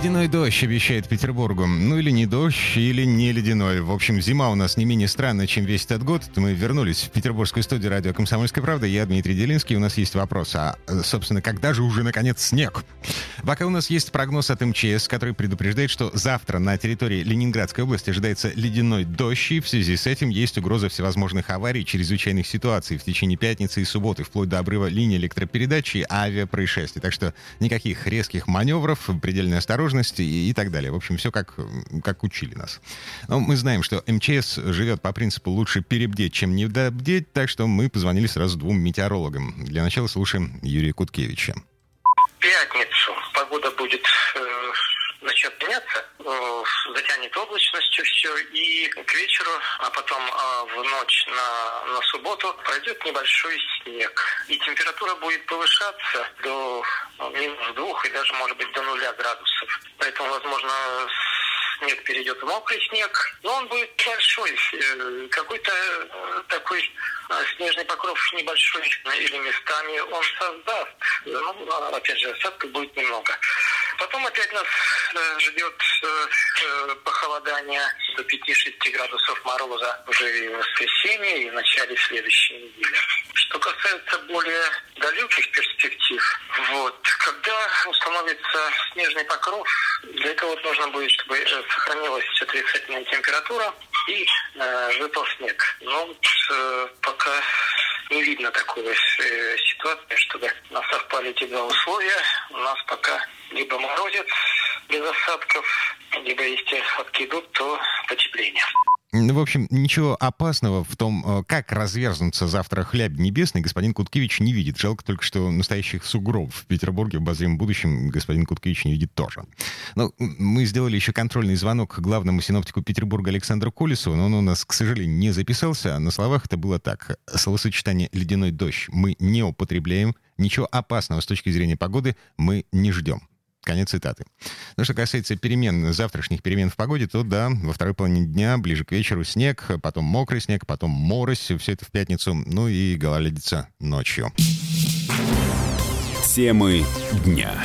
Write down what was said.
Ледяной дождь обещает Петербургу. Ну или не дождь, или не ледяной. В общем, зима у нас не менее странная, чем весь этот год. Мы вернулись в петербургскую студию радио «Комсомольская правда». Я Дмитрий Делинский. У нас есть вопрос. А, собственно, когда же уже, наконец, снег? Пока у нас есть прогноз от МЧС, который предупреждает, что завтра на территории Ленинградской области ожидается ледяной дождь, и в связи с этим есть угроза всевозможных аварий, чрезвычайных ситуаций в течение пятницы и субботы, вплоть до обрыва линии электропередачи и авиапроисшествий. Так что никаких резких маневров, предельная осторожности и, и так далее. В общем, все как, как учили нас. Но мы знаем, что МЧС живет по принципу лучше перебдеть, чем недобдеть, так что мы позвонили сразу двум метеорологам. Для начала слушаем Юрия Куткевича. Пятницу погода будет э, начнет меняться, э, затянет облачностью все, и к вечеру, а потом э, в ночь на, на субботу пройдет небольшой снег. И температура будет повышаться до э, минус двух и даже, может быть, до нуля градусов. Поэтому, возможно, снег перейдет в мокрый снег, но он будет большой, э, какой-то э, такой снежный покров небольшой или местами он создаст. Ну, а, опять же, осадков будет немного. Потом опять нас ждет похолодание до 5-6 градусов мороза уже в воскресенье, и в начале следующей недели. Что касается более далеких перспектив, вот, когда установится снежный покров, для этого вот нужно будет, чтобы сохранилась отрицательная температура и э, выпал снег. Но э, пока не видно такой э, ситуации, чтобы у нас совпали эти два условия. У нас пока либо морозец без осадков, либо если осадки идут, то потепление. В общем, ничего опасного в том, э, как разверзнутся завтра хляб небесный, господин Куткевич не видит. Жалко только, что настоящих сугробов в Петербурге в обозримом будущем господин Куткевич не видит тоже. Но мы сделали еще контрольный звонок главному синоптику Петербурга Александру Колесову, но он у нас, к сожалению, не записался. На словах это было так. Словосочетание «ледяной дождь» мы не употребляем, ничего опасного с точки зрения погоды мы не ждем. Конец цитаты. Ну, что касается перемен, завтрашних перемен в погоде, то да, во второй половине дня, ближе к вечеру, снег, потом мокрый снег, потом морось, все это в пятницу, ну и гололедица ночью. Темы дня.